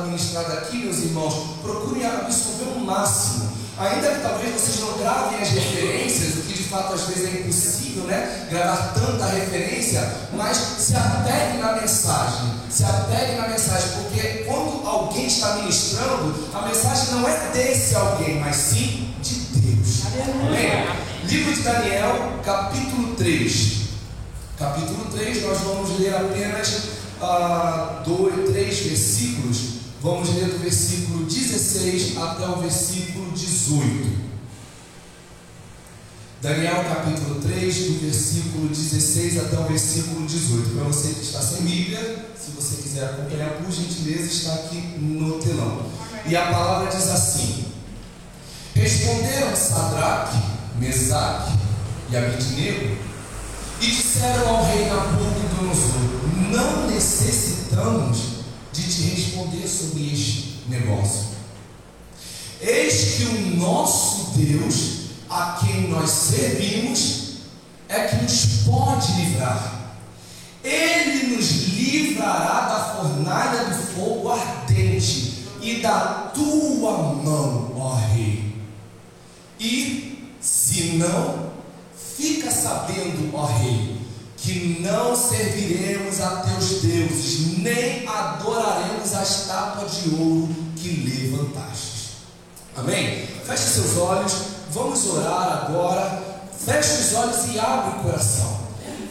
palavra ministrada aqui, meus irmãos, procure absorver o máximo. Ainda que talvez vocês não gravem as referências, o que de fato às vezes é impossível, né? Gravar tanta referência, mas se apegue na mensagem, se apegue na mensagem, porque quando alguém está ministrando, a mensagem não é desse alguém, mas sim de Deus. Amém? Livro de Daniel, capítulo 3. Capítulo 3, nós vamos ler apenas ah, dois, três versículos Vamos ler do versículo 16 até o versículo 18. Daniel capítulo 3, do versículo 16 até o versículo 18. Para você que está sem Bíblia, se você quiser acompanhar, por gentileza, está aqui no telão. E a palavra diz assim: Responderam Sadraque, Mesaque e Abidnego e disseram ao rei Nabucodonosor: Não necessitamos te responder sobre este negócio. Eis que o nosso Deus, a quem nós servimos, é que nos pode livrar. Ele nos livrará da fornalha do fogo ardente e da tua mão, ó Rei. E, se não, fica sabendo, ó Rei, que não serviremos a teus deuses, nem adoraremos a estátua de ouro que levantaste. Amém? Feche seus olhos, vamos orar agora. Feche os olhos e abre o coração.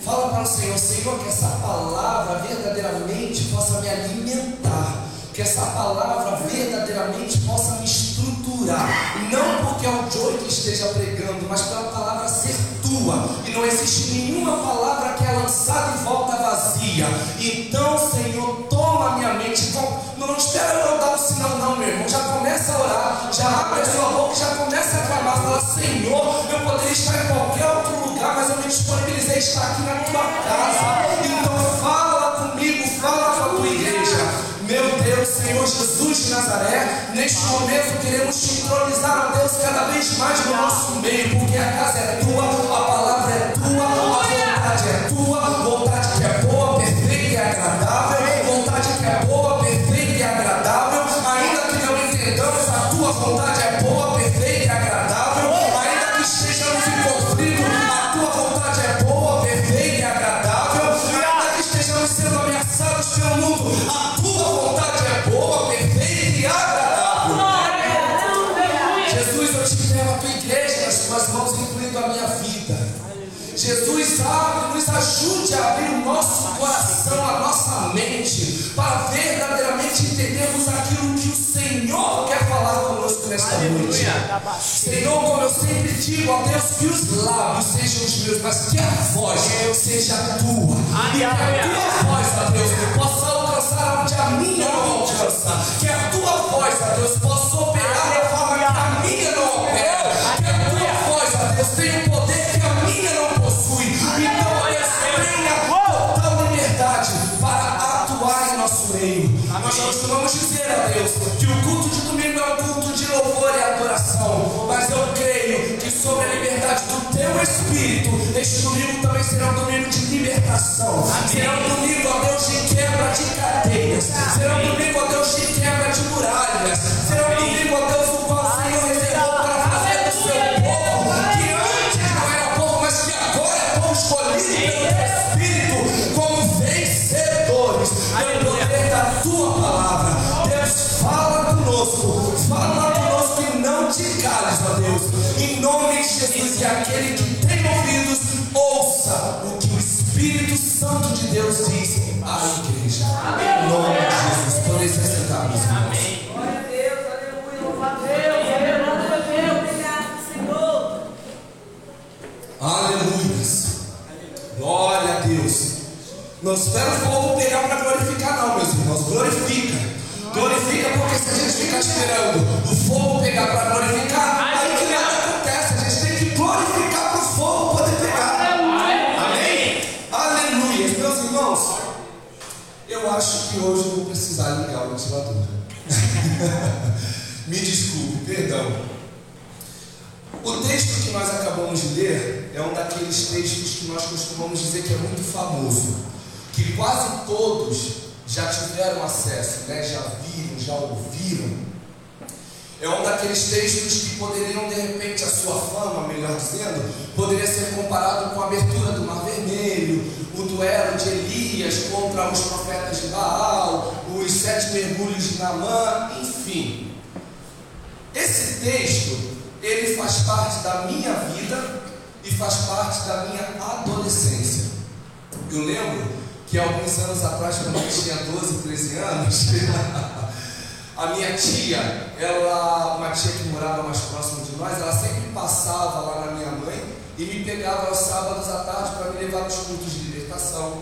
Fala para o Senhor, Senhor, que essa palavra verdadeiramente possa me alimentar que essa palavra verdadeiramente possa me estruturar, não porque é o Joey que esteja pregando, mas pela palavra ser tua, e não existe nenhuma palavra que é lançada e volta vazia. Então, Senhor, toma minha mente, não, espera eu dar o sinal, não, meu irmão, já começa a orar, já abre a sua boca, já começa a clamar, fala, Senhor, eu poderia estar em qualquer outro lugar, mas eu me disponibilizei a estar aqui na tua casa, então fala comigo, fala com a tua igreja. Meu Deus, Senhor Jesus de Nazaré, neste momento queremos sincronizar, a Deus, cada vez mais no nosso meio, porque a casa é tua, a palavra é tua, a vontade é tua, vontade que é noite. Senhor, como eu sempre digo, ó Deus, que os lábios sejam os meus, mas que a voz seja a tua. E que a tua voz, ó Deus, possa alcançar onde a minha não alcança. Que a tua voz, ó Deus, possa operar da forma que a minha não opera. Costumamos dizer a Deus que o culto de domingo é um culto de louvor e adoração. Mas eu creio que sobre a liberdade do teu espírito, este domingo também será um domingo de libertação. Será um domingo, ó Deus, de quebra de cadeias. Será um domingo, ó Deus, de quebra de muralhas. Será um domingo, ó Deus, aquele que tem ouvidos, ouça o que o Espírito Santo de Deus diz à igreja. Amém. Em nome de Jesus. Podem se sentar. Amém. Glória a Deus, aleluia, louvado Deus, Aleluia. Glória a Deus. Não espera o povo pegar para glorificar, não, meus irmãos. Glorifica. Glorifica porque se a gente ficar esperando o fogo pegar para glorificar, acho que hoje eu vou precisar ligar o ventilador. Me desculpe, perdão. O texto que nós acabamos de ler é um daqueles textos que nós costumamos dizer que é muito famoso, que quase todos já tiveram acesso, né? já viram, já ouviram. É um daqueles textos que poderiam, de repente, a sua fama, melhor dizendo, poderia ser comparado com a abertura do Mar Vermelho, o duelo de Elias contra os profetas de Baal, os sete mergulhos de Naamã, enfim. Esse texto, ele faz parte da minha vida e faz parte da minha adolescência. Eu lembro que alguns anos atrás, quando eu tinha 12, 13 anos, a minha tia, ela, uma tia que morava mais próximo de nós, ela sempre passava lá na minha mãe e me pegava aos sábados à tarde para me levar nos cultos de libertação,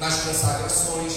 nas consagrações,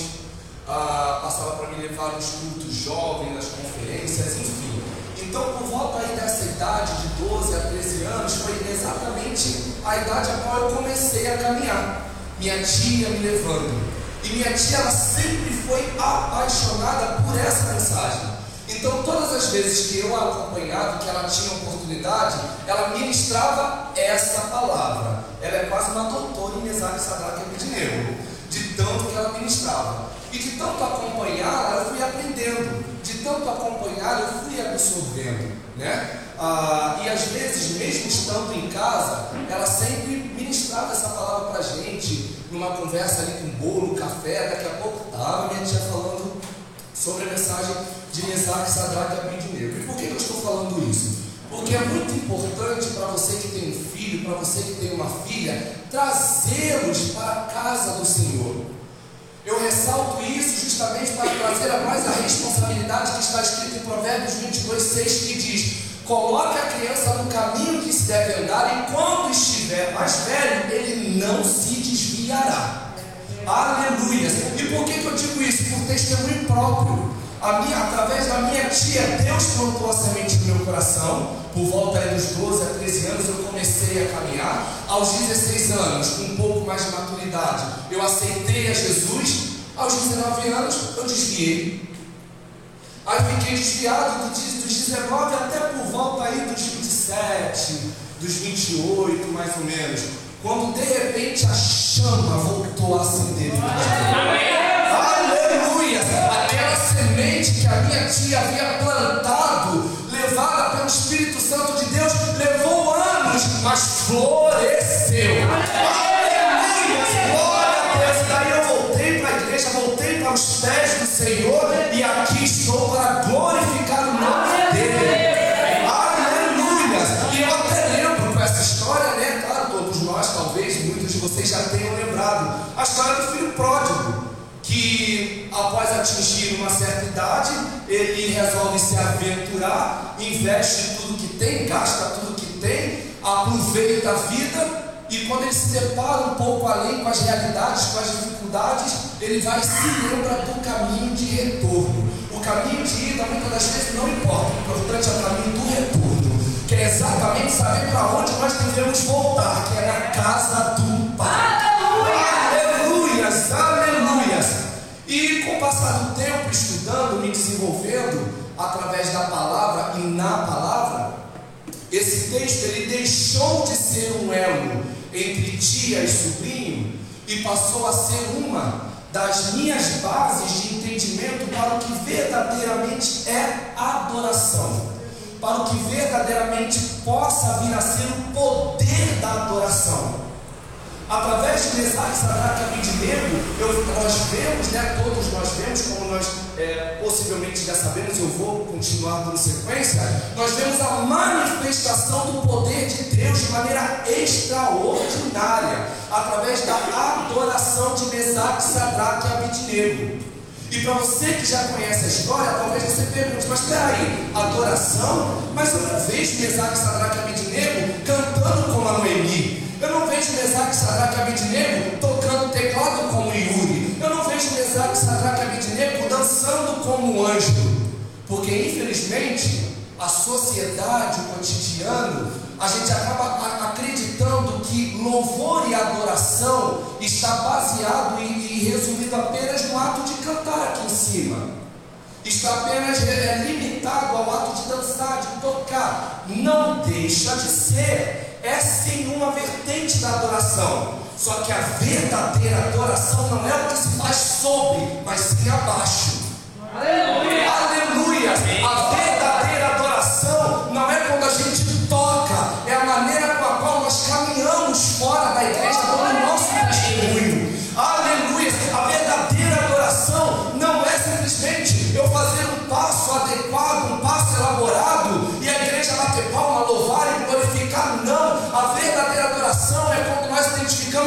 ah, passava para me levar nos cultos jovens, nas conferências, enfim. Então, por volta aí dessa idade, de 12 a 13 anos, foi exatamente a idade a qual eu comecei a caminhar minha tia me levando. E minha tia ela sempre foi apaixonada por essa mensagem. Então, todas as vezes que eu a acompanhava, que ela tinha oportunidade, ela ministrava essa palavra. Ela é quase uma doutora em Mesaque Sadraque e Abednego, de tanto que ela ministrava. E de tanto acompanhar, eu fui aprendendo. De tanto acompanhar, eu fui absorvendo. Né? Ah, e às vezes, mesmo estando em casa, ela sempre ministrava essa palavra para gente, numa conversa ali com bolo, café, daqui a pouco estava minha tia falando sobre a mensagem de Mesaque, Sadraque e. E por que eu estou falando isso? Porque é muito importante para você que tem um filho, para você que tem uma filha, trazê-los para a casa do Senhor. Eu ressalto isso justamente para trazer a mais a responsabilidade que está escrito em Provérbios 22, 6, que diz: Coloque a criança no caminho que se deve andar, e quando estiver mais velho, ele não se desviará. Aleluia. E por que, que eu digo isso? Por testemunho próprio. Minha, através da minha tia, Deus plantou a semente no meu coração. Por volta dos 12 a 13 anos, eu comecei a caminhar. Aos 16 anos, com um pouco mais de maturidade, eu aceitei a Jesus. Aos 19 anos, eu desviei. Aí fiquei desviado dos 19 até por volta aí dos 27, dos 28 mais ou menos. Quando de repente a chama voltou a acender. Aleluia! Semente que a minha tia havia plantado, levada pelo Espírito Santo de Deus, levou anos, mas floresceu. Aleluia! Glória a Deus! Daí eu voltei para a igreja, voltei para os pés do Senhor e aqui estou para glorificar o nome dele. Aleluia! E eu até lembro com essa história, né? Claro, todos nós, talvez, muitos de vocês já tenham lembrado. A história do filho pródigo, após atingir uma certa idade, ele resolve se aventurar, investe tudo que tem, gasta tudo que tem, aproveita a vida e quando ele se depara um pouco além com as realidades, com as dificuldades, ele vai se lembra do caminho de retorno. O caminho de ida muitas das vezes não importa, o importante é o caminho do retorno, que é exatamente saber para onde nós devemos voltar, que é na casa do E com o passar do tempo, estudando, me desenvolvendo através da palavra e na palavra, esse texto ele deixou de ser um elo entre tia e sobrinho e passou a ser uma das minhas bases de entendimento para o que verdadeiramente é adoração, para o que verdadeiramente possa vir a ser o poder da adoração através de Mesaque, Sadraque e Abednego, nós vemos, né, todos nós vemos, como nós é, possivelmente já sabemos, eu vou continuar dando sequência, nós vemos a manifestação do poder de Deus de maneira extraordinária, através da adoração de Mesaque, Sadraque e Abednego. E para você que já conhece a história, talvez você pergunte, mas peraí, adoração? Mas eu não vejo Mesaque, Sadraque e Abednego tocando teclado como Yuri. Eu não vejo Sadraque Abednego dançando como um anjo. Porque, infelizmente, a sociedade, o cotidiano, a gente acaba acreditando que louvor e adoração está baseado e, resumido apenas no ato de cantar aqui em cima. Está apenas é, é, limitado ao ato de dançar, de tocar. Não deixa de ser. É sim uma vertente da adoração. Só que a verdadeira adoração não é o que se faz sobre, mas sim abaixo. Aleluia! Aleluia!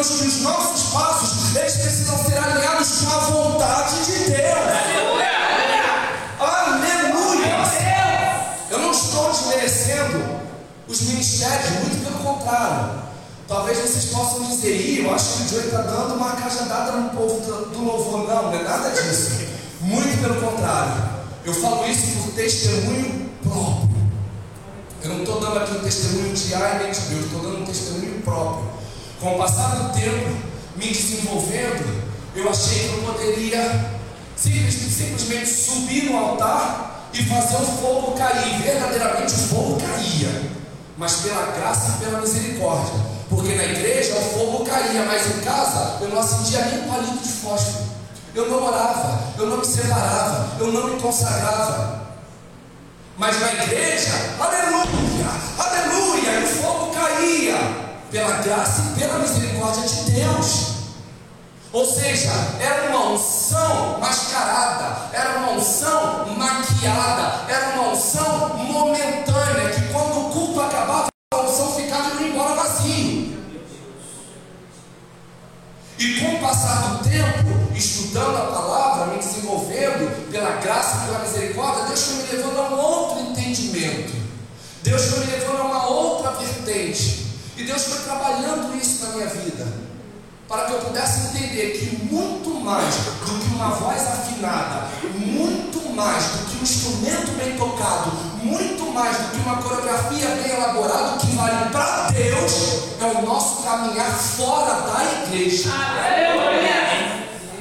Identificamos que os nossos passos eles precisam ser alinhados com a vontade de Deus. os ministérios, muito pelo contrário. Talvez vocês possam dizer, Ih, eu acho que o Joey está dando uma cajadada no povo do louvor. Não, não é nada disso. Muito pelo contrário. Eu falo isso por testemunho próprio. Eu não estou dando aqui um testemunho de A e nem de B, eu estou dando um testemunho próprio. Com o passar do tempo, me desenvolvendo, eu achei que eu poderia simplesmente, simplesmente subir no altar e fazer o fogo cair. Verdadeiramente o fogo caía mas pela graça e pela misericórdia. Porque na igreja o fogo caía, mas em casa eu não acendia nem um palito de fósforo. Eu não orava, eu não me separava, eu não me consagrava. Mas na igreja, aleluia, aleluia, e o fogo caía pela graça e pela misericórdia de Deus. Ou seja, era uma unção mascarada, era uma unção maquiada, era uma unção momentânea, que quando o culto acabava, a unção ficava e ia embora vazio. E com o passar do tempo, estudando a palavra, me desenvolvendo pela graça e pela misericórdia, Deus foi me levando a um outro entendimento. Deus foi me levando a uma outra vertente. E Deus foi trabalhando isso na minha vida para que eu pudesse entender que muito mais do que uma voz afinada, muito mais do que um instrumento bem tocado, muito mais do que uma coreografia bem elaborada, o que vale para Deus é o nosso caminhar fora da igreja.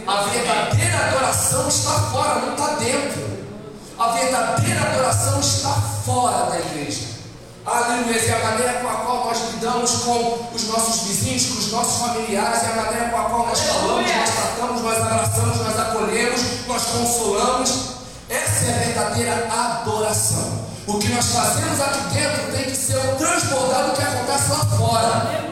A verdadeira adoração está fora, não está dentro. A verdadeira adoração está fora da igreja. Aleluia, a maneira com a qual nós lidamos com os nossos vizinhos, com os nossos familiares, e a maneira com a qual nós falamos, nós tratamos, nós abraçamos, nós acolhemos, nós consolamos. Essa é a verdadeira adoração. O que nós fazemos aqui dentro tem que ser o transbordado do que acontece lá fora.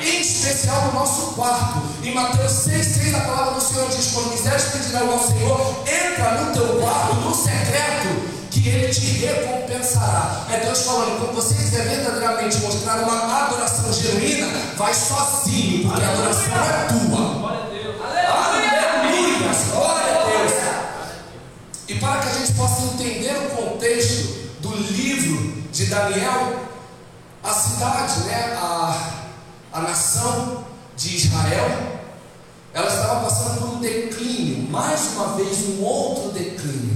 Em especial no nosso quarto. Em Mateus 6,6 a palavra do Senhor diz: Quando quiseres pedir ao Senhor, entra no teu quarto, no secreto que Ele te recompensará. É Deus falando, quando você quiser verdadeiramente mostrar uma adoração genuína, vai sozinho, porque a adoração é tua. Glória a Deus. Aleluia! Glória a Deus. E para que a gente possa entender o contexto do livro de Daniel, a cidade, né, a, a nação de Israel, ela estava passando por um declínio, mais uma vez um outro declínio.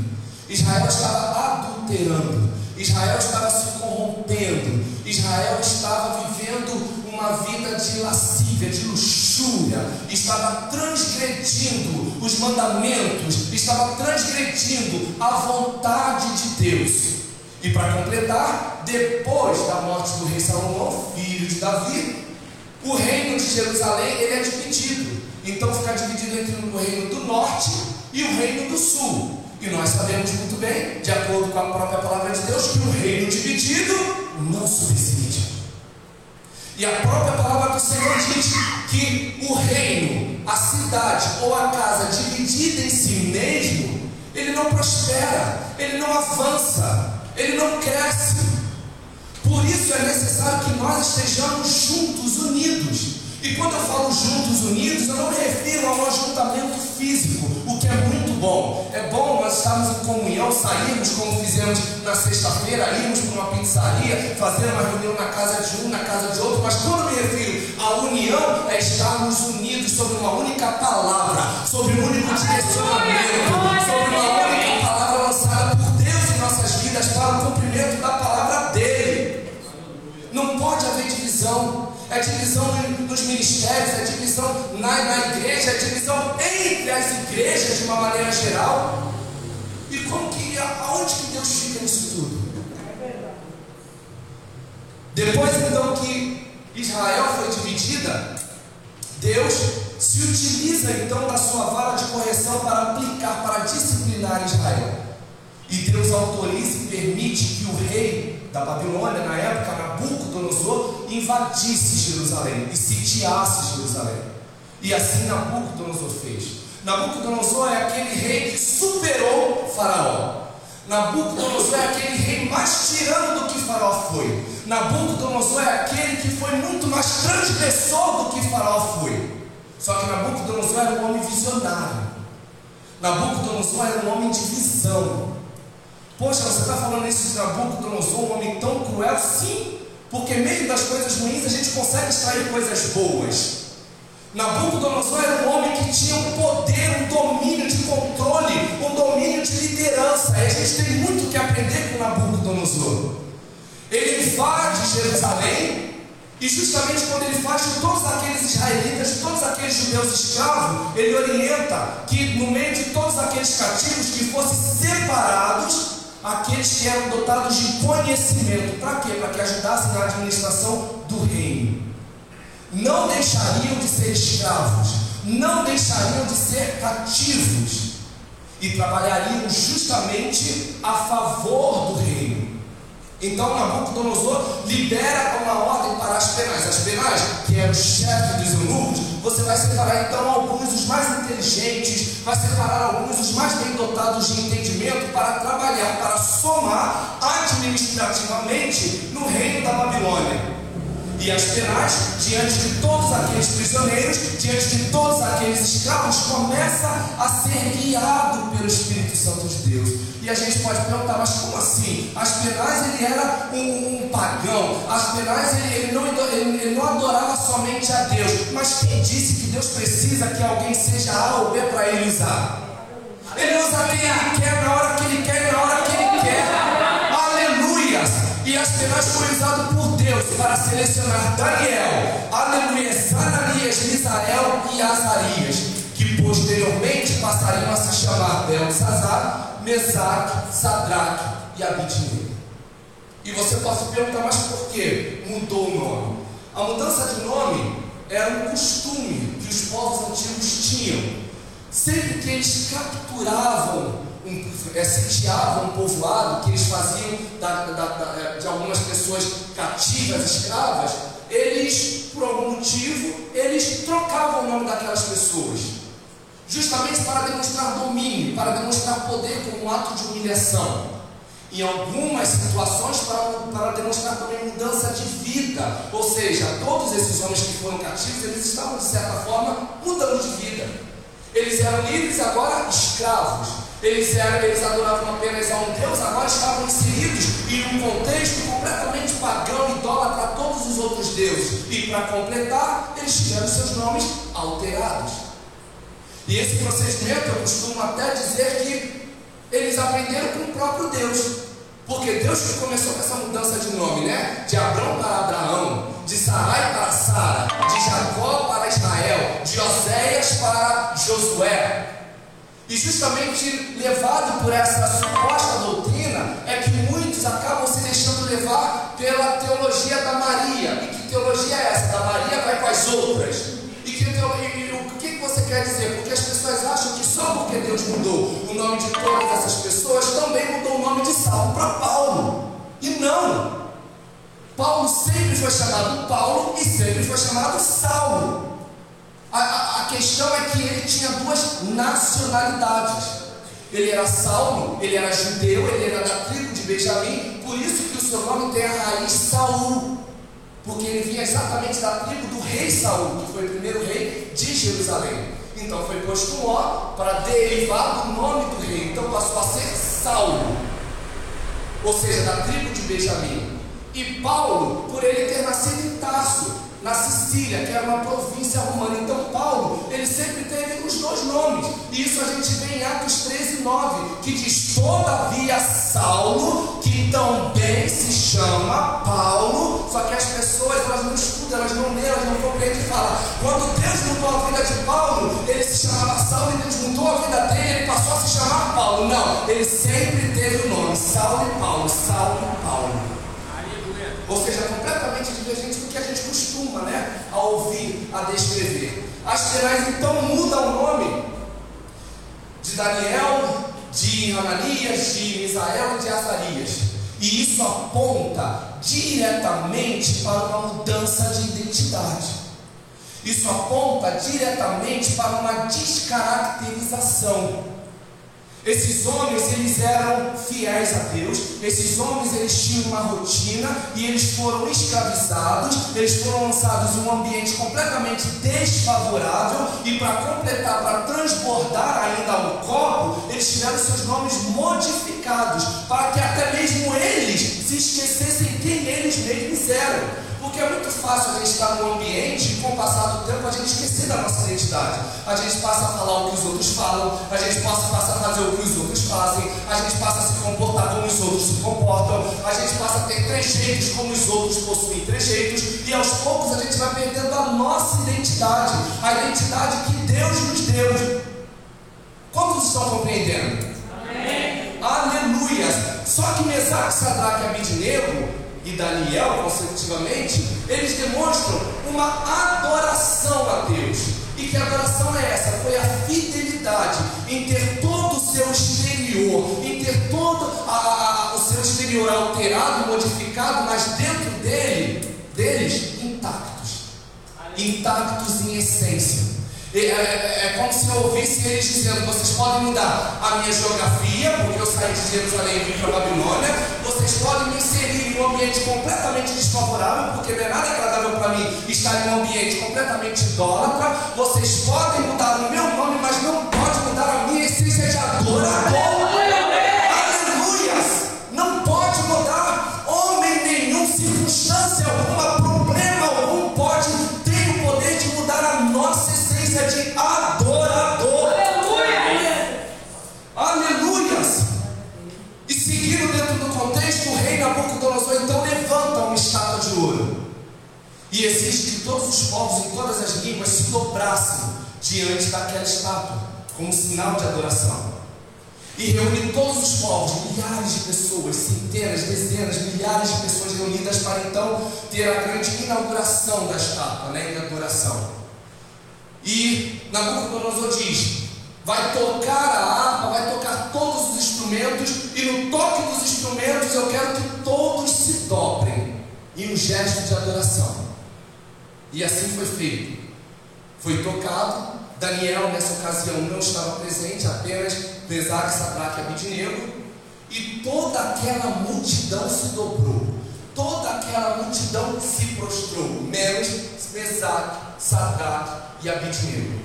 Israel estava adulterando, Israel estava se corrompendo, Israel estava vivendo uma vida de lascívia, de luxúria, estava transgredindo os mandamentos, estava transgredindo a vontade de Deus. E para completar, depois da morte do rei Salomão, filho de Davi, o reino de Jerusalém ele é dividido. Então fica dividido entre o reino do norte e o reino do sul. E nós sabemos muito bem, de acordo com a própria palavra de Deus, que o reino dividido não subside. E a própria palavra do Senhor diz que o reino, a cidade ou a casa dividida em si mesmo, ele não prospera, ele não avança, ele não cresce. Por isso é necessário que nós estejamos juntos, unidos. E quando eu falo juntos, unidos, eu não me refiro ao ajuntamento físico, o que é bom. É bom nós estarmos em comunhão, sairmos como fizemos na sexta-feira, irmos para uma pizzaria, fazer uma reunião na casa de um, na casa de outro, mas quando me refiro à união, é estarmos unidos sobre uma única palavra, sobre um único direcionamento, sobre uma única palavra lançada por Deus em nossas vidas para o cumprimento da palavra dele. Não pode haver divisão é divisão nos ministérios, é divisão na, na igreja, é divisão Depois então que Israel foi dividida, Deus se utiliza então da sua vara de correção para aplicar, para disciplinar Israel. E Deus autoriza e permite que o rei da Babilônia, na época, Nabucodonosor, invadisse Jerusalém e sitiasse Jerusalém. E assim Nabucodonosor fez. Nabucodonosor é aquele rei que superou Faraó. Nabucodonosor é aquele rei mais tirano do que Faraó foi. Nabucodonosor é aquele que foi muito mais transgressor do que Faraó foi. Só que Nabucodonosor era um homem visionário. Nabucodonosor era um homem de visão. Poxa, você está falando isso de Nabucodonosor, um homem tão cruel? Sim, porque meio das coisas ruins a gente consegue extrair coisas boas. Nabucodonosor era um homem que tinha um poder, um domínio de controle, um domínio de liderança. E a gente tem muito que aprender com Nabucodonosor. Ele invade Jerusalém, e justamente quando ele faz de todos aqueles israelitas, todos aqueles judeus escravos, ele orienta que no meio de todos aqueles cativos que fossem separados aqueles que eram dotados de conhecimento. Para quê? Para que ajudassem na administração do reino não deixariam de ser escravos, não deixariam de ser cativos e trabalhariam justamente a favor do reino. Então Nabucodonosor libera uma ordem para as penais. As penais, que era o chefe dos eunucos, você vai separar então alguns os mais inteligentes, vai separar alguns os mais bem dotados de entendimento para trabalhar, para somar administrativamente no reino da Babilônia e as penais, diante de todos aqueles prisioneiros, diante de todos aqueles escravos, começa a ser guiado pelo Espírito Santo de Deus. E a gente pode perguntar, mas como assim? As penais ele era um, um pagão, as penais ele, ele, não, ele, ele não adorava somente a Deus, mas quem disse que Deus precisa que alguém seja A ou B para ele usar? Ele usa quem ele quer na hora que ele quer, na hora que ele quer. E as usadas por Deus para selecionar Daniel, aleluia, Zananias, Misael e Azarias, que posteriormente passariam a se chamar Belsazar, Mesaque, Sadraque e Abidinho. E você pode perguntar, mas por que mudou o nome? A mudança de nome era um costume que os povos antigos tinham. Sempre que eles capturavam um, é, um povoado que eles faziam da, da, da, é, de algumas pessoas cativas, escravas, eles, por algum motivo, eles trocavam o nome daquelas pessoas, justamente para demonstrar domínio, para demonstrar poder como um ato de humilhação. Em algumas situações, para, para demonstrar também mudança de vida, ou seja, todos esses homens que foram cativos, eles estavam, de certa forma, mudando de vida. Eles eram livres, agora escravos eles, eram, eles adoravam apenas a um Deus, agora estavam inseridos em um contexto completamente pagão, idólatra a todos os outros deuses. E para completar, eles tiveram seus nomes alterados. E esse procedimento eu costumo até dizer que eles aprenderam com o próprio Deus. Porque Deus que começou com essa mudança de nome, né? De Abraão para Abraão, de Sarai para Sara, de Jacó para Israel, de Oséias para Josué. E justamente levado por essa suposta doutrina, é que muitos acabam se deixando levar pela teologia da Maria. E que teologia é essa? Da Maria vai com as outras. E, que, e, e o que você quer dizer? Porque as pessoas acham que só porque Deus mudou o nome de todas essas pessoas, também mudou o nome de Saulo para Paulo. E não! Paulo sempre foi chamado Paulo e sempre foi chamado Saulo. A, a, a questão é que ele tinha duas nacionalidades. Ele era Saulo, ele era judeu, ele era da tribo de Benjamim, por isso que o seu nome tem a raiz Saul, porque ele vinha exatamente da tribo do rei Saul, que foi o primeiro rei de Jerusalém. Então foi posto um ó para derivar do nome do rei, então passou a ser Saulo, ou seja, da tribo de Benjamim. E Paulo, por ele ter nascido em Tarso, na Sicília, que era uma província romana. Então Paulo, ele sempre teve os dois nomes. E isso a gente vê em Atos 13, 9, que diz, todavia Saulo, que também se chama Paulo, só que as pessoas elas não estudam, elas não leem, elas não compreendem e falam, quando Deus mudou a vida de Paulo, ele se chamava Saulo e Deus mudou a vida dele, ele passou a se chamar Paulo. Não, ele sempre teve o nome, Saulo e Paulo, Saulo e Paulo. Ou seja, completamente divergente do que a gente costuma, né? A ouvir, a descrever. As penais então mudam o nome de Daniel, de Hananias, de Misael e de Azarias. E isso aponta diretamente para uma mudança de identidade. Isso aponta diretamente para uma descaracterização. Esses homens, eles eram fiéis a Deus, esses homens, eles tinham uma rotina e eles foram escravizados, eles foram lançados em um ambiente completamente desfavorável. E para completar, para transbordar ainda o copo, eles tiveram seus nomes modificados, para que até mesmo eles se esquecessem quem eles mesmos eram. Porque é muito fácil a gente estar num ambiente e com o passar do tempo a gente esquecer da nossa identidade. A gente passa a falar o que os outros falam, a gente passa, passa a fazer o que os outros fazem, a gente passa a se comportar como os outros se comportam, a gente passa a ter trejeitos como os outros possuem trejeitos, e aos poucos a gente vai perdendo a nossa identidade, a identidade que Deus nos deu. Quantos estão compreendendo? Amém. Aleluia! Só que Mesaque, Sadraque e Abidinego e Daniel, consecutivamente, eles demonstram uma adoração a Deus. E que adoração é essa? Foi a fidelidade em ter todo o seu exterior, em ter todo a, a, o seu exterior alterado, modificado, mas dentro dele, deles, intactos. Intactos em essência. É, é, é, como se eu ouvisse eles dizendo: vocês podem mudar a minha geografia, porque eu saí de Jerusalém e vim para a Babilônia, vocês podem me inserir em um ambiente completamente desfavorável, porque não é nada agradável para mim estar em um ambiente completamente idólatra. Vocês podem mudar o meu nome, mas não pode mudar a minha essência de adorador. Todos os povos em todas as línguas se dobrassem diante daquela estátua, como sinal de adoração. E reúne todos os povos, milhares de pessoas, centenas, dezenas, milhares de pessoas reunidas para então ter a grande inauguração da estátua, né? Inauguração. E Nabucodonosor diz: vai tocar a harpa, vai tocar todos os instrumentos, e no toque dos instrumentos eu quero que todos se dobrem em um gesto de adoração. E assim foi feito. Foi tocado. Daniel, nessa ocasião, não estava presente, apenas Mesaque, Sadraque e Abidinego. E toda aquela multidão se dobrou. Toda aquela multidão se prostrou, menos Mesaque, Sadraque e Abidinego.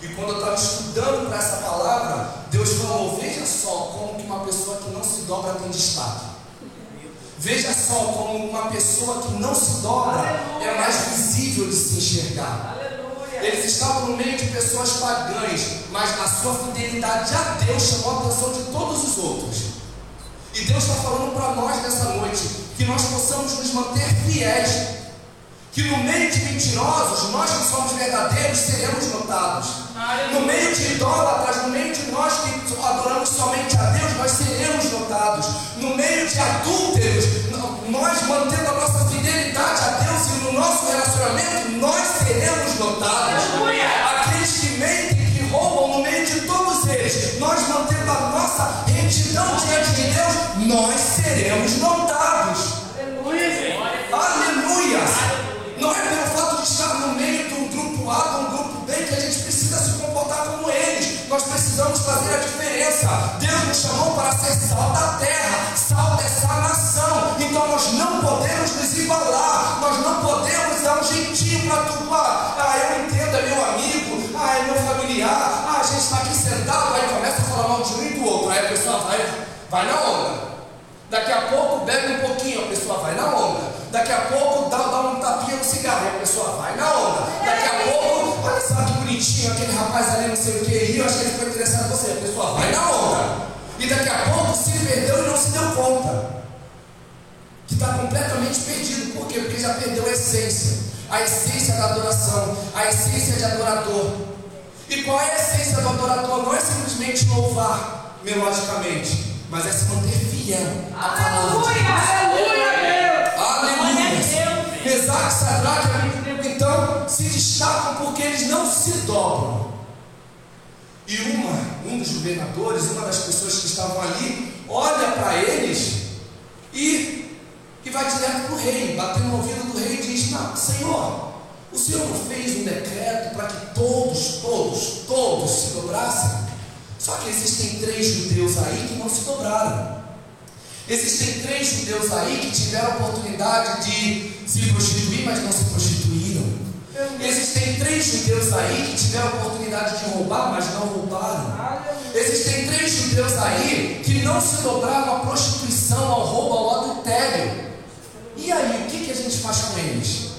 E quando eu estava estudando para essa palavra, Deus falou: Veja só como que uma pessoa que não se dobra tem destaque. Veja só como uma pessoa que não se dobra Aleluia. é mais visível de se enxergar. Aleluia. Eles estavam no meio de pessoas pagãs, mas a sua fidelidade a Deus chamou a atenção de todos os outros. E Deus está falando para nós nessa noite que nós possamos nos manter fiéis que no meio de mentirosos, nós que somos verdadeiros seremos notados. No meio de idólatras, no meio de nós que adoramos somente a Deus, nós seremos notados. No meio de adúlteros, nós mantendo a nossa fidelidade a Deus e no nosso relacionamento, nós seremos notados. Aqueles que mentem, que roubam, no meio de todos eles, nós mantendo a nossa retidão diante de Deus, nós seremos notados. Aleluia! Aleluia! Não é pelo fato de estar no meio de um grupo A, de um grupo B, que a gente precisa se comportar como eles. Nós precisamos fazer a diferença. Deus nos chamou para ser sal da terra, sal dessa nação. Então nós não podemos nos igualar, nós não podemos dar um jeitinho para tudo. Ah, eu entendo, é meu amigo, ah, é meu familiar, ah, a gente está aqui sentado, aí começa a falar mal de um e do outro. Aí a pessoa vai, vai na onda. Daqui a pouco bebe um pouquinho, a pessoa vai na onda. Daqui a pouco dá, dá um tapinha no cigarro, a pessoa vai na onda. Daqui a pouco, olha que bonitinho, aquele rapaz ali, não sei o que, e eu acho que ele ficou interessado em você, a pessoa vai na onda. E daqui a pouco se perdeu e não se deu conta. Que está completamente perdido. Por quê? Porque já perdeu a essência. A essência da adoração, a essência de adorador. E qual é a essência do adorador? Não é simplesmente louvar melodicamente mas é se manter fiel à palavra. Aleluia, Deus! Aleluia! Deus. Mesaque, Sadraque e se destacam porque eles não se dobram. E uma, um dos governadores, uma das pessoas que estavam ali, olha para eles e, e vai direto para o rei, batendo no ouvido do rei e diz: Não, Senhor, o Senhor não fez um decreto para que todos, todos, todos se dobrassem? Só que existem três judeus aí que não se dobraram. Existem três judeus aí que tiveram a oportunidade de se prostituir, mas não se. Existem três judeus aí que tiveram a oportunidade de roubar, mas não roubaram. Existem três judeus aí que não se dobraram à prostituição, ao roubo, ao adultério. E aí, o que, que a gente faz com eles?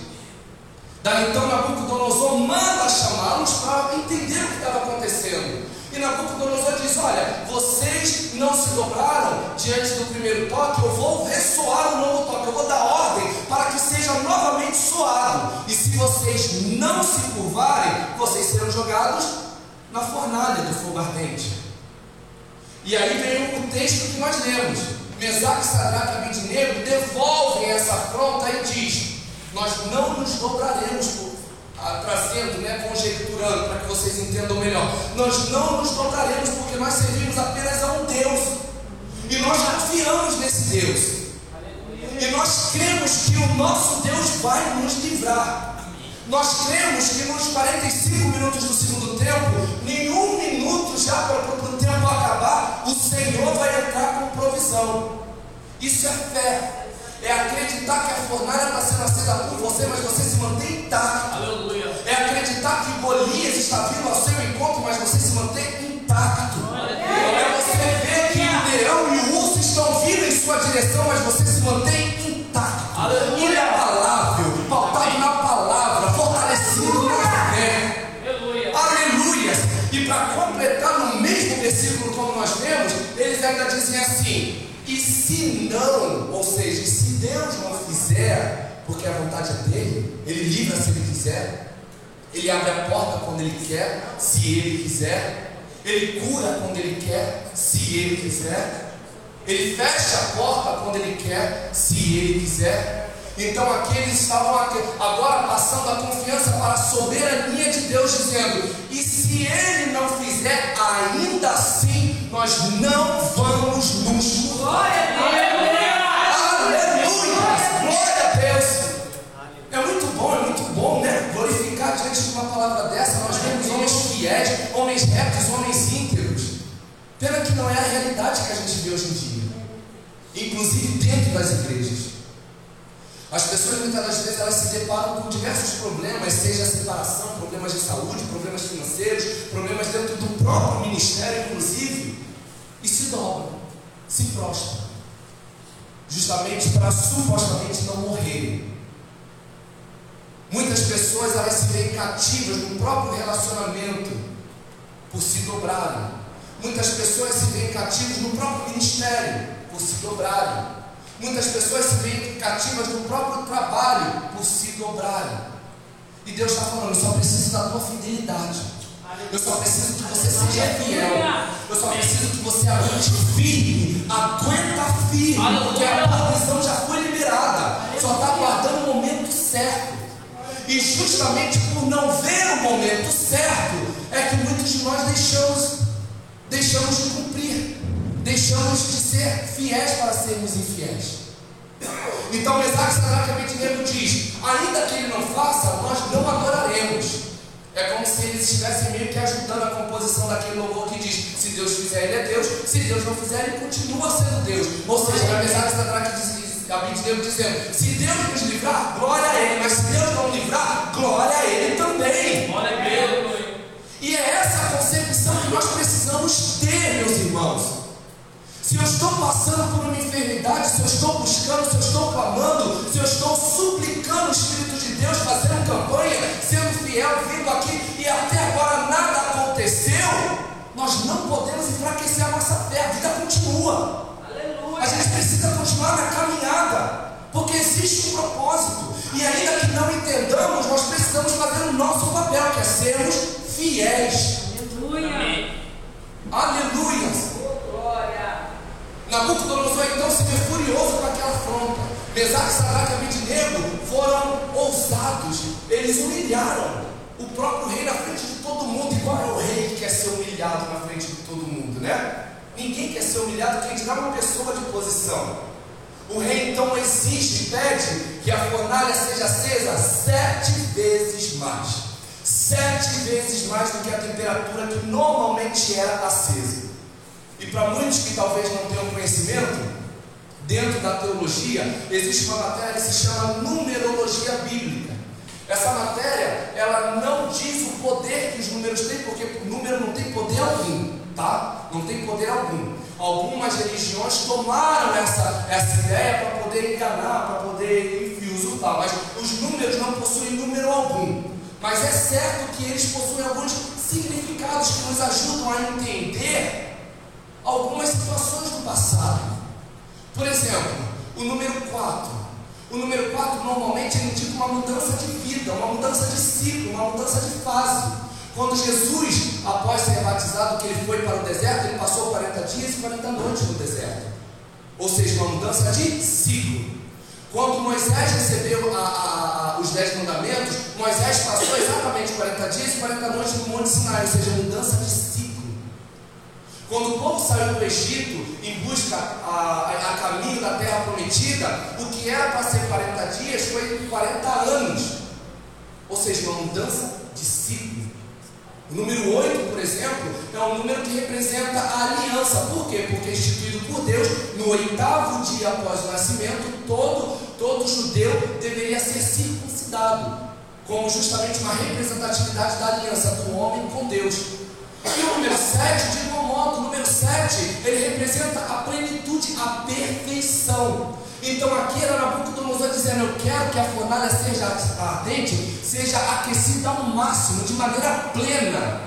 Daí então Nabucodonosor manda chamá-los para entender o que estava acontecendo. E Nabucodonosor diz: Olha, vocês não se dobraram diante do primeiro toque, eu vou ressoar o novo toque, eu vou dar ordem para que seja novamente soado. E se vocês não se curvarem, vocês serão jogados na fornalha do fogo ardente. E aí vem o texto que nós lemos. Mesaque, Sadraque e Abednego devolvem essa afronta e diz: Nós não nos dobraremos por trazendo, né, conjecturando, para que vocês entendam melhor. Nós não nos dobraremos porque nós servimos apenas a um Deus. E nós confiamos nesse Deus. E nós cremos que o nosso Deus vai nos livrar. Nós cremos que nos 45 minutos do segundo tempo, nenhum minuto já para o tempo acabar, o Senhor vai entrar com provisão. Isso é fé é acreditar que a fornalha está sendo acesa por você, mas você se mantém intacto. Aleluia. É acreditar que Golias está vindo ao seu encontro, mas você se mantém intacto. Aleluia. É você ver que o leão e o urso estão vindo em sua direção, mas você se mantém intacto. Aleluia. Inabalável, pautado na palavra, fortalecido na fé. Aleluia. Aleluia. E para completar no mesmo versículo como nós vemos, eles ainda dizem assim: se não, ou seja, se Deus não fizer, porque a vontade é dele, ele livra se ele quiser, ele abre a porta quando ele quer, se ele quiser, ele cura quando ele quer, se ele quiser, ele fecha a porta quando ele quer, se ele quiser. Então aqueles estavam agora passando a confiança para a soberania de Deus, dizendo: e se ele não fizer, ainda assim nós não vamos nos Glória Aleluia! Glória a Deus! É muito bom, é muito bom, né? Glorificar diante de uma palavra dessa. Nós vemos homens fiéis, homens retos, homens íntegros. Pena que não é a realidade que a gente vê hoje em dia, inclusive dentro das igrejas. As pessoas muitas das vezes elas se deparam com diversos problemas, seja separação, problemas de saúde, problemas financeiros, problemas dentro do próprio ministério, inclusive, se dobram, se prostram, justamente para supostamente não morrerem. Muitas pessoas elas se veem cativas no próprio relacionamento por se dobrarem. Muitas pessoas se veem cativas no próprio ministério por se dobrarem. Muitas pessoas se veem cativas no próprio trabalho por se dobrarem. E Deus está falando, só preciso da tua fidelidade. Eu só preciso que você seja fiel. Eu só preciso que você aguente firme. Aguenta firme. Porque a provisão já foi liberada. Só está aguardando o momento certo. E justamente por não ver o momento certo, é que muitos de nós deixamos, deixamos de cumprir deixamos de ser fiéis para sermos infiéis. Então, Mesaque, Abednego diz: ainda que ele não faça, nós não adoraremos. É como se eles estivessem meio que ajudando a composição daquele louvor que diz: se Deus fizer, ele é Deus, se Deus não fizer, ele continua sendo Deus. Ou seja, na Mesaque, Sadraque e Abednego dizendo: se Deus nos livrar, glória a ele, mas se Deus não livrar, glória a ele também. Glória a Deus. E é essa a concepção que nós precisamos ter, meus irmãos. Se eu estou passando por uma enfermidade, se eu estou buscando, se eu estou clamando, se eu estou suplicando o Espírito de Deus, campanha, vindo aqui e até agora nada aconteceu, nós não podemos enfraquecer a nossa fé, a vida continua. Aleluia. A gente precisa continuar na caminhada, porque existe um propósito. E ainda que não entendamos, nós precisamos fazer o nosso papel, que é sermos fiéis. Aleluia. Aleluia. Nabucodonosor então se vê furioso com aquela afronta. Mesaque, Sadraque e Abednego foram ousados, eles humilharam o próprio rei na frente de todo mundo. Qual é o rei que quer ser humilhado na frente de todo mundo, né? Ninguém quer ser humilhado, quem dirá uma pessoa de posição. O rei então exige, pede que a fornalha seja acesa sete vezes mais. Sete vezes mais do que a temperatura que normalmente era acesa. E para muitos que talvez não tenham conhecimento, dentro da teologia existe uma matéria que se chama numerologia bíblica. Essa matéria, ela não diz o poder que os números têm, porque o número não tem poder algum, tá? Não tem poder algum. Algumas religiões tomaram essa, essa ideia para poder enganar, para poder, enfim, usurpar, mas os números não possuem número algum. Mas é certo que eles possuem alguns significados que nos ajudam a entender algumas situações do passado. Por exemplo, o número 4. O número 4 normalmente indica uma mudança de vida, uma mudança de ciclo, uma mudança de fase. Quando Jesus, após ser batizado, que ele foi para o deserto, ele passou 40 dias e 40 noites no deserto. Ou seja, uma mudança de ciclo. Quando Moisés recebeu a, a, a, os 10 mandamentos, Moisés passou exatamente 40 dias e 40 noites no Monte Sinai, ou seja, mudança de ciclo. Quando o povo saiu do Egito em busca a, a, caminho da terra prometida, o que era para ser 40 dias foi 40 anos. Ou seja, uma mudança de ciclo. O número 8, por exemplo, é um número que representa a aliança. Por quê? Porque instituído por Deus, no oitavo dia após o nascimento, todo, todo judeu deveria ser circuncidado, como justamente uma representatividade da aliança do homem com Deus. E o número 7, de igual modo, o número 7, ele representa a plenitude, a perfeição. Então aqui era Nabucodonosor dizendo, eu quero que a fornalha seja ardente, seja aquecida ao máximo, de maneira plena,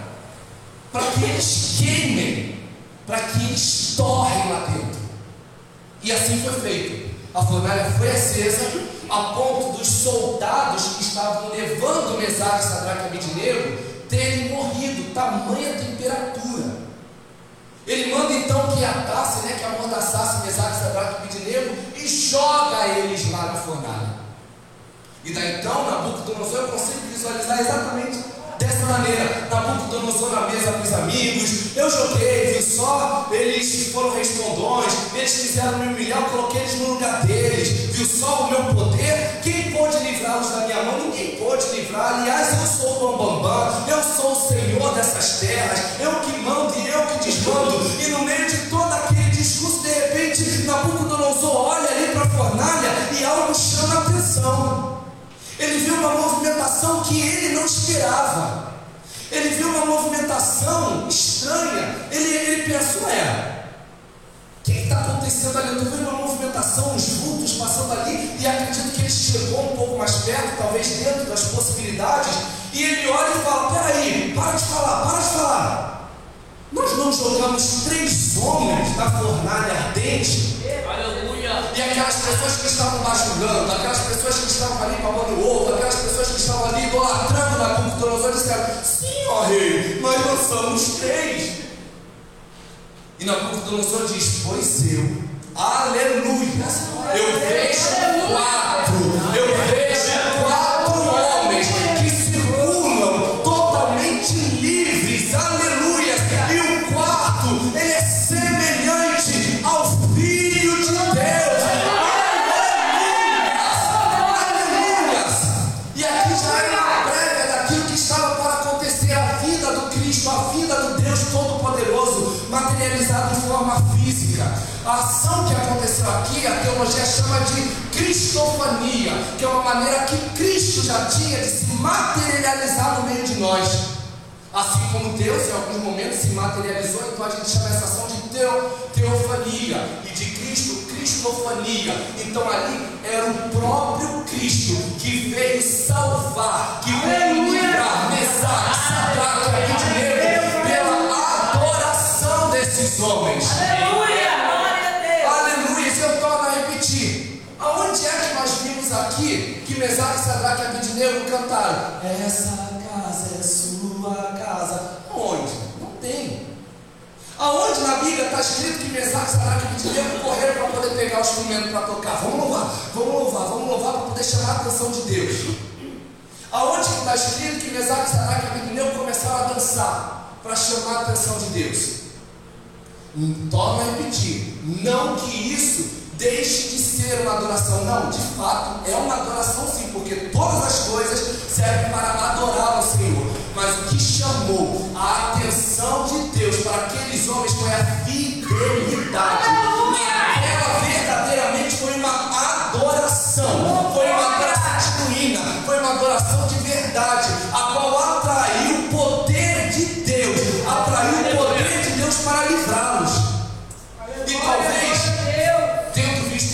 para que eles queimem, para que eles torrem lá dentro. E assim foi feito. A fornalha foi acesa, a ponto dos soldados que estavam levando Mesaque, Sadraque e Abidnego terem morrido, tamanha temperatura. Ele manda então que atasse, né, que amordaçasse Mesaque, Sadraque e Abidinego e joga eles lá na fornalha. E daí então, Nabucodonosor, eu consigo visualizar exatamente dessa maneira. Nabucodonosor na mesa com os amigos, eu joguei, viu só? Eles foram respondões, eles quiseram me humilhar, eu coloquei eles no lugar deles, viu só o meu poder? Pôde livrá-los da minha mão? Ninguém pôde livrar. Aliás, eu sou o Bambambam, eu sou o Senhor dessas terras, eu que mando e eu que desmando. E no meio de todo aquele discurso, de repente, Nabucodonosor olha ali para a fornalha e algo chama a atenção. Ele viu uma movimentação que ele não esperava. Ele viu uma movimentação estranha. Ele, ele pensou, é, o que está acontecendo ali? Eu estou vendo uma movimentação, uns vultos passando ali, e acredito que ele chegou um pouco mais perto, talvez dentro das possibilidades, e ele olha e fala: peraí, para de falar, para de falar. Nós não jogamos três homens na fornalha ardente. Aleluia. E aquelas pessoas que estavam bajulando, aquelas pessoas que estavam ali babando ovo, aquelas pessoas que estavam ali idolatrando na computadora, disseram: Sim, ó rei, nós lançamos três. Nabucodonosor diz: Pois eu, aleluia, eu vejo quatro, eu cristofania, que é uma maneira que Cristo já tinha de se materializar no meio de nós. Assim como Deus, em alguns momentos, se materializou, então a gente chama essa ação de teo, teofania e de Cristo, cristofania. Então ali era o próprio Cristo que veio salvar, que veio livrar, mesar, Sadraque e Abednego pela adoração desses homens. Aleluia! Isso eu torno a repetir. Aonde é que nós vimos aqui que Mesaque, Sadraque e Abednego cantaram? Essa casa é sua casa. Onde? Não tem. Aonde na Bíblia está escrito que Mesaque, Sadraque e Abednego correram para poder pegar o instrumento para tocar? Vamos louvar, vamos louvar, vamos louvar para poder chamar a atenção de Deus. Aonde está escrito que Mesaque, Sadraque e Abednego começaram a dançar para chamar a atenção de Deus? Torno a repetir, não que isso deixe de ser uma adoração. Não, de fato, é uma adoração sim, porque todas as coisas servem para adorar ao Senhor. Mas o que chamou a atenção de Deus para aqueles homens foi a fidelidade. Aquela verdadeiramente foi uma adoração. Foi uma adoração genuína. Foi uma adoração de verdade. A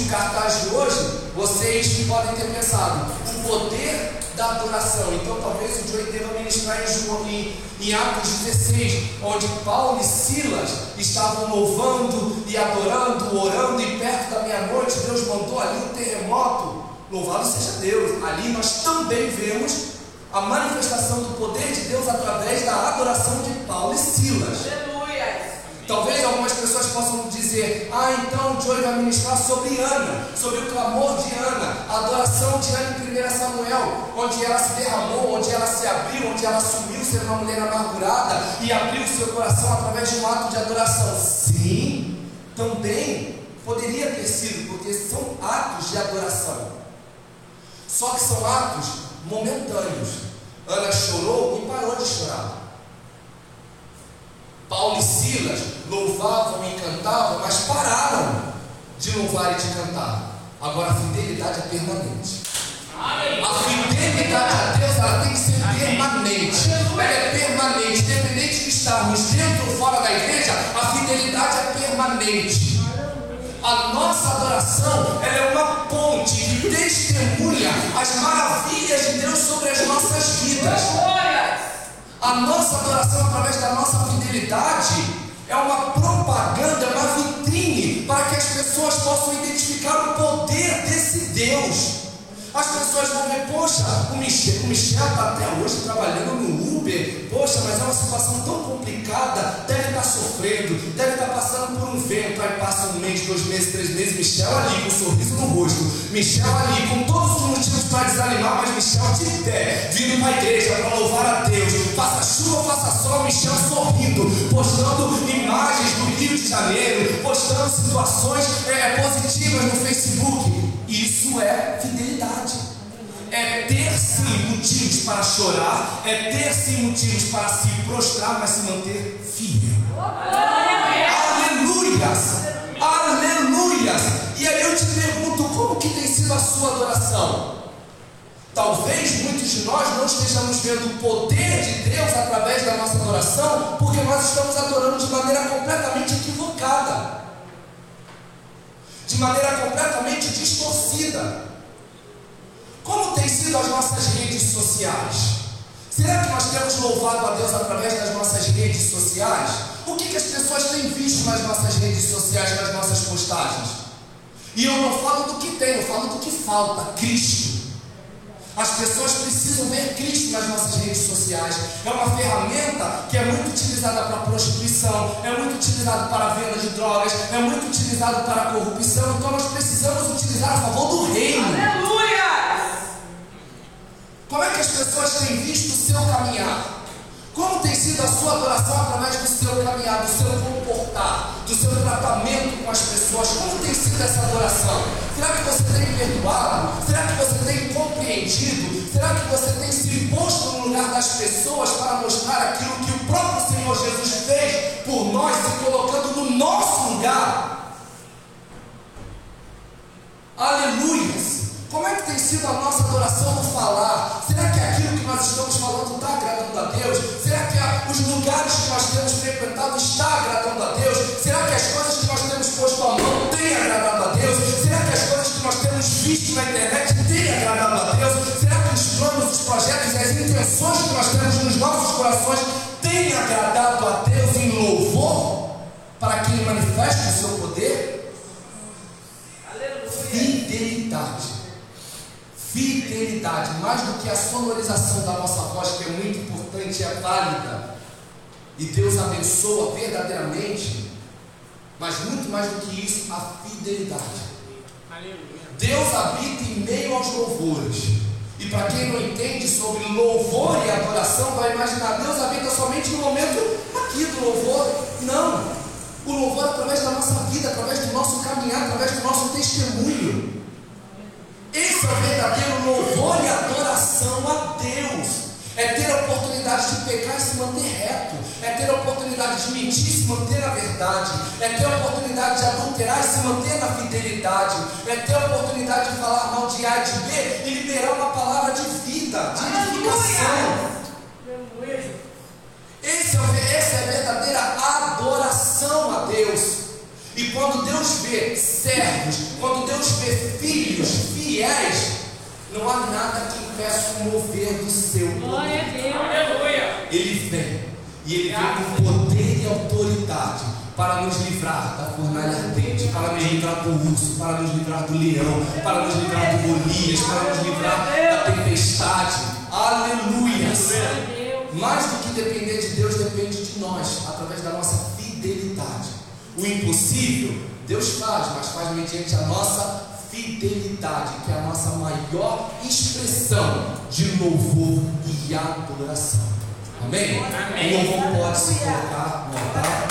cartaz de hoje, vocês podem ter pensado, o poder da adoração. Então talvez o Joey deva ministrar em, João, em, em Atos 16, onde Paulo e Silas estavam louvando e adorando, orando, e perto da meia-noite Deus mandou ali um terremoto. Louvado seja Deus. Ali nós também vemos a manifestação do poder de Deus através da adoração de Paulo e Silas. Talvez algumas pessoas possam dizer: Ah, então o Joey vai ministrar sobre Ana, sobre o clamor de Ana, a adoração de Ana em 1 Samuel, onde ela se derramou, onde ela se abriu, onde ela assumiu ser uma mulher amargurada e abriu seu coração através de um ato de adoração. Sim, também poderia ter sido, porque são atos de adoração. Só que são atos momentâneos. Ana chorou e parou de chorar. Paulo e Silas louvavam e cantavam, mas pararam de louvar e de cantar. Agora a fidelidade é permanente. A fidelidade a Deus ela tem que ser permanente. Ela é permanente, independente de estarmos dentro ou fora da igreja, a fidelidade é permanente. A nossa adoração ela é uma ponte que testemunha as maravilhas de Deus sobre as nossas vidas. A nossa adoração através da nossa fidelidade é uma propaganda, uma vitrine para que as pessoas possam identificar o poder desse Deus. As pessoas vão ver, poxa, o Michel, o Michel está até hoje trabalhando no Uber, poxa, mas é uma situação tão complicada, deve estar tá sofrendo, deve estar tá passando por um vento, aí passa um mês, dois meses, três meses, Michel ali com um sorriso no rosto, Michel ali com todos os motivos para desanimar, mas Michel de pé, vindo para a igreja para louvar a Deus, faça chuva, faça sol, Michel sorrindo, postando imagens do Rio de Janeiro, postando situações é, positivas no Facebook. Isso é fidelidade. É ter sim motivos para chorar, é ter sim motivos para se prostrar, mas se manter fiel. Aleluias! Aleluias! E aí eu te pergunto, como que tem sido a sua adoração? Talvez muitos de nós não estejamos vendo o poder de Deus através da nossa adoração, porque nós estamos adorando de maneira completamente equivocada de maneira completamente distorcida. Como tem sido as nossas redes sociais? Será que nós temos louvado a Deus através das nossas redes sociais? O que, que as pessoas têm visto nas nossas redes sociais, nas nossas postagens? E eu não falo do que tem, eu falo do que falta: Cristo. As pessoas precisam ver Cristo nas nossas redes sociais. É uma ferramenta que é muito utilizada para prostituição, é muito utilizada para a venda de drogas, é muito utilizada para a corrupção. Então nós precisamos utilizar a favor do reino. Aleluia! Como é que as pessoas têm visto o seu caminhar? Como tem sido a sua adoração através do seu caminhar, do seu do seu tratamento com as pessoas? Como tem sido essa adoração? Será que você tem perdoado? Será que você tem compreendido? Será que você tem se posto no lugar das pessoas para mostrar aquilo que o próprio Senhor Jesus fez por nós, se colocando no nosso lugar? Aleluias! Como é que tem sido a nossa adoração no falar? Será que aquilo que nós estamos falando está agradando a Deus? Será que os lugares que nós temos frequentado está agradando a Deus? Será que as coisas que nós temos posto a mão têm agradado a Deus? Será que as coisas que nós temos visto na internet têm agradado a Deus? Será que os planos, os projetos e as intenções que nós temos nos nossos corações têm agradado a Deus em louvor? Para que Ele manifeste o seu poder? Fidelidade fidelidade, mais do que a sonorização da nossa voz, que é muito importante é válida. E Deus abençoa verdadeiramente mas muito mais do que isso, a fidelidade. Deus habita em meio aos louvores. E para quem não entende sobre louvor e adoração, vai imaginar Deus habita somente no momento aqui do louvor. Não. O louvor através da nossa vida, através do nosso caminhar, através do nosso testemunho. Pecar e se manter reto. É ter a oportunidade de mentir e se manter na verdade. É ter a oportunidade de adulterar e se manter na fidelidade. É ter a oportunidade de falar mal de A e de B e liberar uma palavra de vida, de edificação. Esse é, essa é a verdadeira adoração a Deus. E quando Deus vê servos, quando Deus vê filhos fiéis, não há nada que impeça o mover do seu Glória a Deus. Ele vem. E ele vem com poder e autoridade para nos livrar da fornalha ardente, para nos livrar do urso, para nos livrar do leão, para nos livrar do Golias, para nos livrar da tempestade. Aleluia! Mais do que depender de Deus, depende de nós, através da nossa fidelidade. O impossível, Deus faz, mas faz mediante a nossa fidelidade, que é a nossa maior expressão de louvor e adoração. Amém? Amém. O louvor pode se colocar no altar.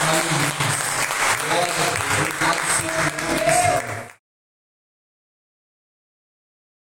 Aleluia.